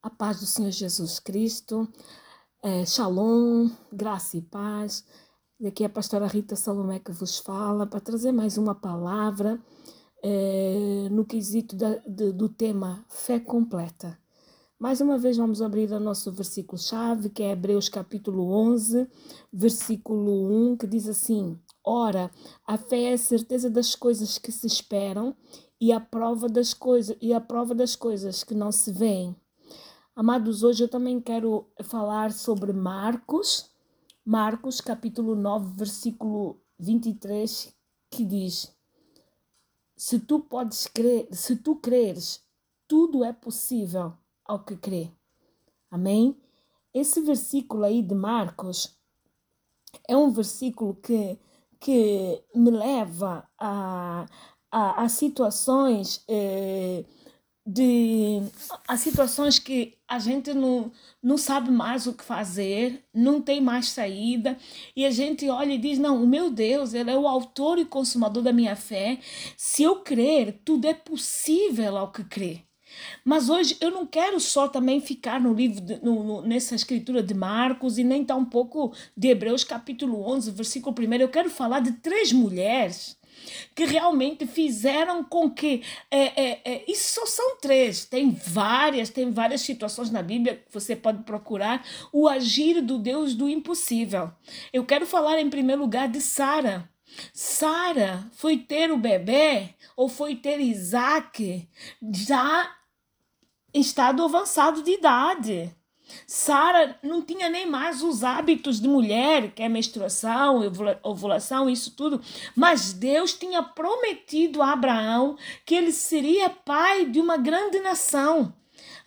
A paz do Senhor Jesus Cristo, é, Shalom, graça e paz. Daqui é a pastora Rita Salomé que vos fala para trazer mais uma palavra é, no quesito da, de, do tema fé completa. Mais uma vez vamos abrir o nosso versículo-chave, que é Hebreus capítulo 11, versículo 1, que diz assim: Ora, a fé é a certeza das coisas que se esperam e a prova das coisas e a prova das coisas que não se veem. Amados, hoje eu também quero falar sobre Marcos, Marcos capítulo 9, versículo 23, que diz: Se tu podes crer, se tu creres, tudo é possível ao que crê. Amém? Esse versículo aí de Marcos é um versículo que, que me leva a, a, a situações eh, de há situações que a gente não, não sabe mais o que fazer, não tem mais saída, e a gente olha e diz: Não, o meu Deus, Ele é o autor e consumador da minha fé. Se eu crer, tudo é possível ao que crer. Mas hoje eu não quero só também ficar no livro, de, no, no, nessa escritura de Marcos e nem tão um pouco de Hebreus capítulo 11, versículo 1. Eu quero falar de três mulheres que realmente fizeram com que. É, é, é, isso só são três, tem várias, tem várias situações na Bíblia que você pode procurar o agir do Deus do impossível. Eu quero falar em primeiro lugar de Sara. Sara foi ter o bebê ou foi ter Isaac já em estado avançado de idade. Sara não tinha nem mais os hábitos de mulher, que é menstruação, ovulação, isso tudo. Mas Deus tinha prometido a Abraão que ele seria pai de uma grande nação.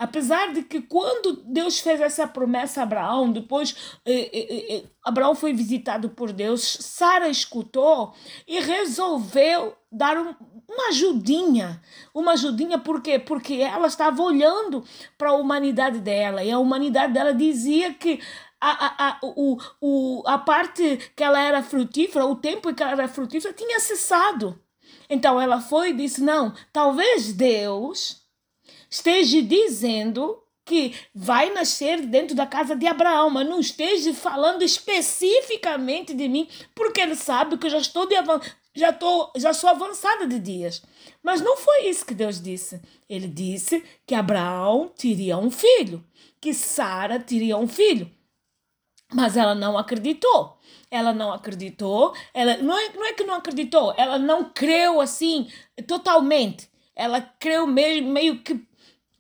Apesar de que quando Deus fez essa promessa a Abraão, depois eh, eh, eh, Abraão foi visitado por Deus, Sara escutou e resolveu dar um, uma ajudinha. Uma ajudinha por quê? Porque ela estava olhando para a humanidade dela e a humanidade dela dizia que a, a, a, o, o, a parte que ela era frutífera, o tempo em que ela era frutífera, tinha cessado. Então ela foi e disse: Não, talvez Deus esteja dizendo que vai nascer dentro da casa de Abraão, mas não esteja falando especificamente de mim, porque ele sabe que eu já estou já tô, já sou avançada de dias. Mas não foi isso que Deus disse. Ele disse que Abraão teria um filho, que Sara teria um filho. Mas ela não acreditou. Ela não acreditou. Ela não é, não é que não acreditou, ela não creu assim totalmente. Ela creu meio, meio que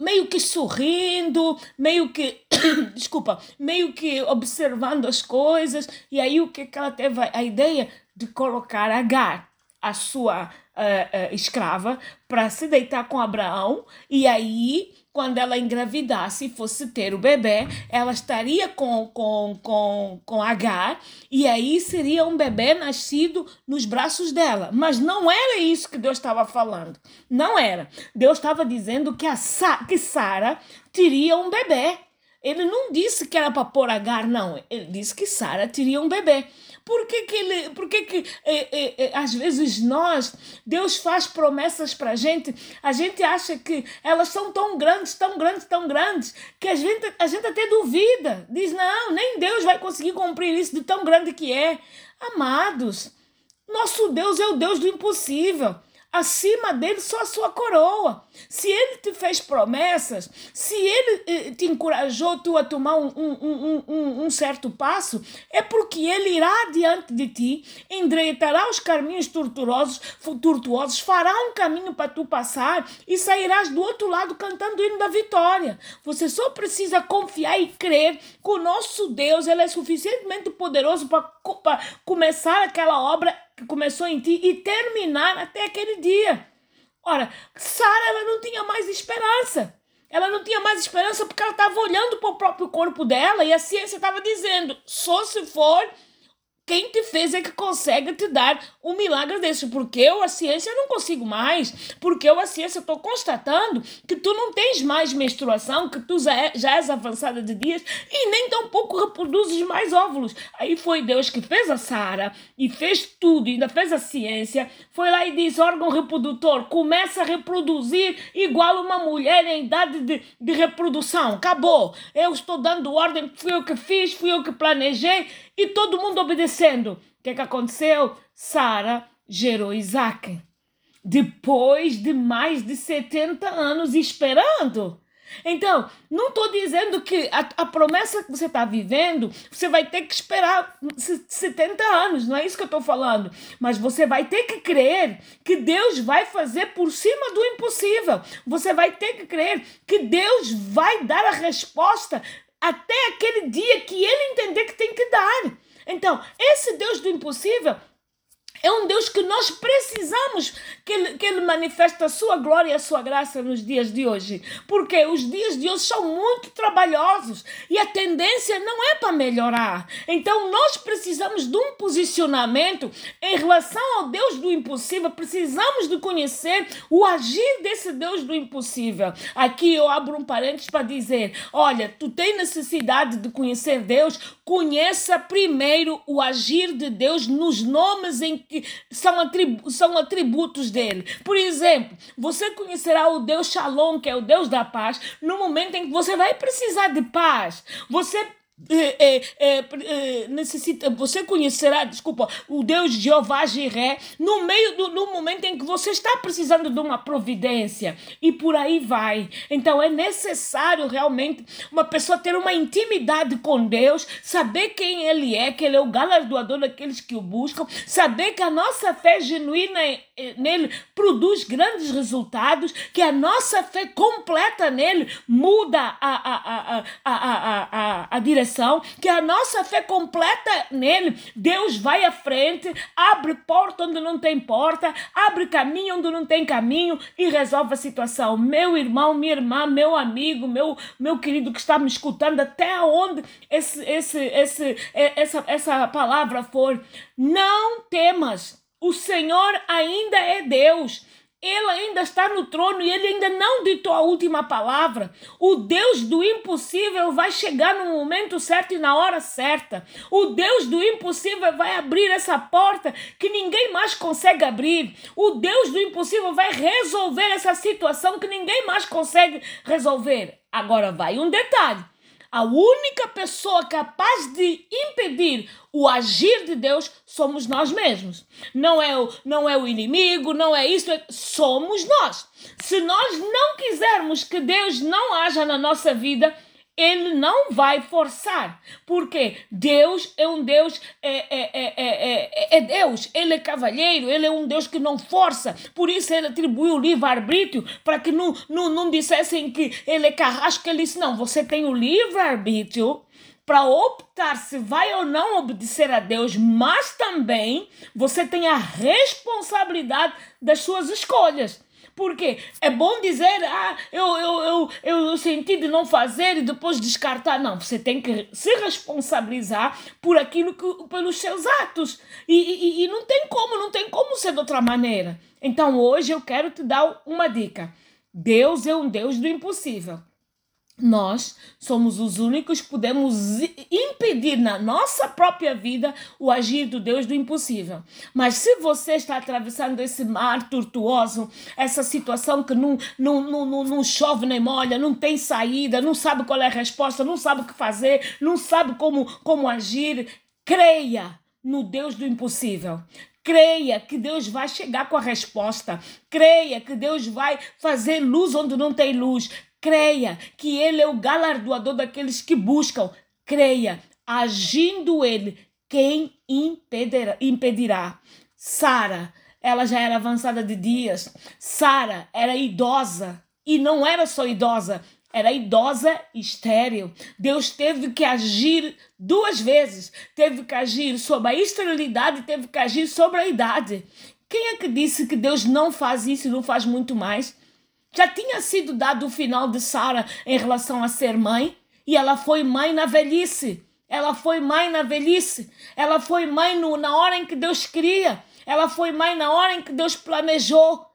meio que sorrindo, meio que, desculpa, meio que observando as coisas. E aí o que, que ela teve a ideia de colocar Agar, a sua uh, uh, escrava, para se deitar com Abraão. E aí, quando ela engravidasse e fosse ter o bebê, ela estaria com, com, com, com Agar. E aí seria um bebê nascido nos braços dela. Mas não era isso que Deus estava falando. Não era. Deus estava dizendo que, a Sa que Sara teria um bebê. Ele não disse que era para pôr Agar, não. Ele disse que Sara teria um bebê. Por que, ele, por que, que é, é, às vezes nós, Deus faz promessas para a gente, a gente acha que elas são tão grandes, tão grandes, tão grandes, que a gente, a gente até duvida. Diz, não, nem Deus vai conseguir cumprir isso de tão grande que é. Amados, nosso Deus é o Deus do impossível acima dele só a sua coroa. Se ele te fez promessas, se ele eh, te encorajou tu a tomar um, um, um, um, certo passo, é porque ele irá diante de ti, endireitará os caminhos tortuosos, tortuosos, fará um caminho para tu passar e sairás do outro lado cantando o hino da vitória. Você só precisa confiar e crer que o nosso Deus ele é suficientemente poderoso para começar aquela obra que começou em ti e terminar até aquele dia. Ora, Sara ela não tinha mais esperança. Ela não tinha mais esperança porque ela estava olhando para o próprio corpo dela e a ciência estava dizendo: só se for quem te fez é que consegue te dar um milagre desse. Porque eu, a ciência, não consigo mais. Porque eu, a ciência, estou constatando que tu não tens mais menstruação, que tu já, é, já és avançada de dias e nem tão pouco reproduzes mais óvulos. Aí foi Deus que fez a Sara e fez tudo, ainda fez a ciência. Foi lá e disse: órgão reprodutor, começa a reproduzir igual uma mulher em idade de, de reprodução. Acabou. Eu estou dando ordem, fui eu que fiz, fui eu que planejei e todo mundo obedecendo. O que, é que aconteceu? Sara gerou Isaac. Depois de mais de 70 anos esperando. Então, não estou dizendo que a, a, promessa que você está vivendo, você vai ter que esperar 70 anos, não é isso que eu estou falando. Mas você vai ter que crer que Deus vai fazer por cima do impossível. Você vai ter que crer que Deus vai dar a resposta até aquele dia que ele entender que tem que dar. Então, esse Deus do impossível é um Deus que nós precisamos que ele, que ele manifeste a sua glória e a sua graça nos dias de hoje. Porque os dias de hoje são muito trabalhosos e a tendência não é para melhorar. Então nós precisamos de um posicionamento em relação ao Deus do impossível. Precisamos de conhecer o agir desse Deus do impossível. Aqui eu abro um parênteses para dizer: olha, tu tem necessidade de conhecer Deus, conheça primeiro o agir de Deus nos nomes em que são, atribu são atributos dele. Por exemplo, você conhecerá o Deus Shalom, que é o Deus da paz, no momento em que você vai precisar de paz. Você é, é, é, é, necessita, você conhecerá, desculpa, o Deus Jeová Jiré no meio do no momento em que você está precisando de uma providência e por aí vai. Então é necessário realmente uma pessoa ter uma intimidade com Deus, saber quem Ele é, que Ele é o galardoador daqueles que o buscam, saber que a nossa fé genuína nele produz grandes resultados, que a nossa fé completa nele muda a, a, a, a, a, a, a direção direção, que a nossa fé completa nele, Deus vai à frente, abre porta onde não tem porta, abre caminho onde não tem caminho e resolve a situação. Meu irmão, minha irmã, meu amigo, meu, meu querido que está me escutando, até onde esse, esse, esse, essa, essa palavra for, não temas. O Senhor ainda é Deus. Ele ainda está no trono e ele ainda não ditou a última palavra. O Deus do impossível vai chegar no momento certo e na hora certa. O Deus do impossível vai abrir essa porta que ninguém mais consegue abrir. O Deus do impossível vai resolver essa situação que ninguém mais consegue resolver. Agora vai um detalhe. A única pessoa capaz de impedir o agir de Deus somos nós mesmos. Não é o, não é o inimigo, não é isso, é, somos nós. Se nós não quisermos que Deus não haja na nossa vida, ele não vai forçar, porque Deus é um Deus, é, é, é, é, Deus, ele é cavalheiro, ele é um Deus que não força, por isso ele atribuiu o livre-arbítrio para que não, não, não dissessem que ele é carrasco, ele disse, não, você tem o livre-arbítrio para optar se vai ou não obedecer a Deus, mas também você tem a responsabilidade das suas escolhas. Porque é bom dizer, ah, eu, eu, eu, eu senti de não fazer e depois descartar. Não, você tem que se responsabilizar por aquilo que, pelos seus atos. E, e, e não tem como, não tem como ser de outra maneira. Então hoje eu quero te dar uma dica. Deus é um Deus do impossível. Nós somos os únicos que podemos impedir na nossa própria vida o agir do Deus do impossível. Mas se você está atravessando esse mar tortuoso, essa situação que não, não, não, não, não chove nem molha, não tem saída, não sabe qual é a resposta, não sabe o que fazer, não sabe como, como agir, creia no Deus do impossível. Creia que Deus vai chegar com a resposta. Creia que Deus vai fazer luz onde não tem luz. Creia que Ele é o galardoador daqueles que buscam. Creia, agindo Ele, quem impedirá? impedirá? Sara, ela já era avançada de dias. Sara era idosa. E não era só idosa, era idosa estéril. Deus teve que agir duas vezes. Teve que agir sobre a esterilidade teve que agir sobre a idade. Quem é que disse que Deus não faz isso e não faz muito mais? Já tinha sido dado o final de Sara em relação a ser mãe, e ela foi mãe na velhice. ela foi mãe na velhice, ela foi mãe no, na hora em que Deus cria, ela foi mãe na hora em que Deus planejou.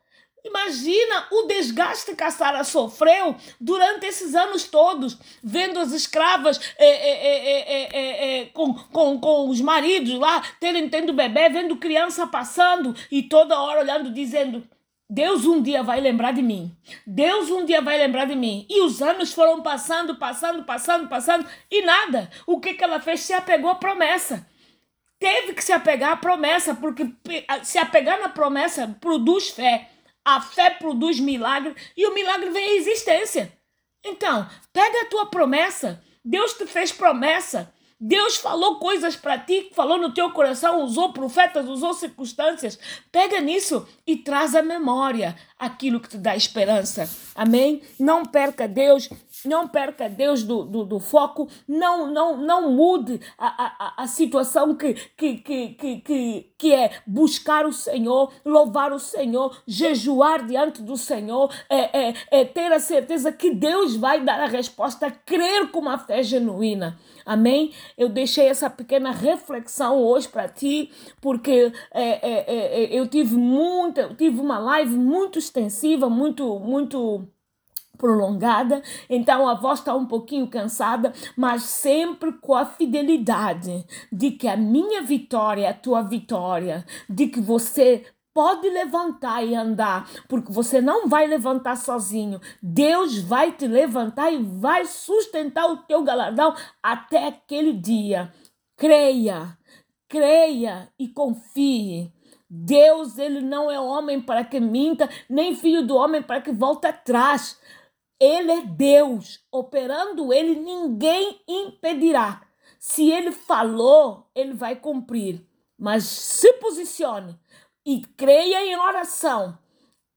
Imagina o desgaste que a Sara sofreu durante esses anos todos, vendo as escravas é, é, é, com, com, com os maridos lá, terem tendo bebê, vendo criança passando e toda hora olhando, dizendo: Deus um dia vai lembrar de mim. Deus um dia vai lembrar de mim. E os anos foram passando, passando, passando, passando e nada. O que, que ela fez? Se apegou à promessa. Teve que se apegar à promessa, porque se apegar na promessa produz fé. A fé produz milagre e o milagre vem à existência. Então, pega a tua promessa. Deus te fez promessa. Deus falou coisas para ti, falou no teu coração, usou profetas, usou circunstâncias. Pega nisso e traz à memória aquilo que te dá esperança. Amém? Não perca Deus, não perca Deus do, do, do foco, não, não, não mude a, a, a situação que, que, que, que, que, que é buscar o Senhor, louvar o Senhor, jejuar diante do Senhor, é, é, é ter a certeza que Deus vai dar a resposta, crer com uma fé genuína. Amém? Eu deixei essa pequena reflexão hoje para ti, porque é, é, é, é, eu tive muita, eu tive uma live muito extensiva, muito, muito prolongada, então a voz está um pouquinho cansada, mas sempre com a fidelidade de que a minha vitória é a tua vitória, de que você pode levantar e andar, porque você não vai levantar sozinho. Deus vai te levantar e vai sustentar o teu galardão até aquele dia. Creia, creia e confie. Deus, ele não é homem para que minta, nem filho do homem para que volte atrás. Ele é Deus, operando ele, ninguém impedirá. Se ele falou, ele vai cumprir. Mas se posicione, e creia em oração.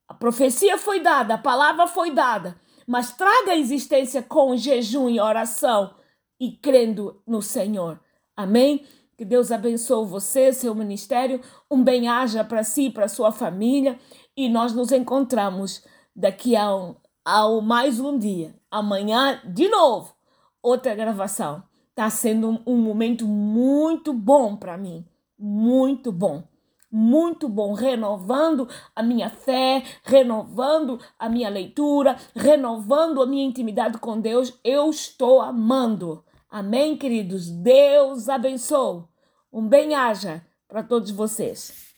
A profecia foi dada, a palavra foi dada, mas traga a existência com jejum e oração e crendo no Senhor. Amém? Que Deus abençoe você, seu ministério, um bem-aja para si, para sua família, e nós nos encontramos daqui a, um, a mais um dia. Amanhã, de novo, outra gravação. Está sendo um, um momento muito bom para mim, muito bom muito bom, renovando a minha fé, renovando a minha leitura, renovando a minha intimidade com Deus. Eu estou amando. Amém, queridos? Deus abençoe. Um bem-aja para todos vocês.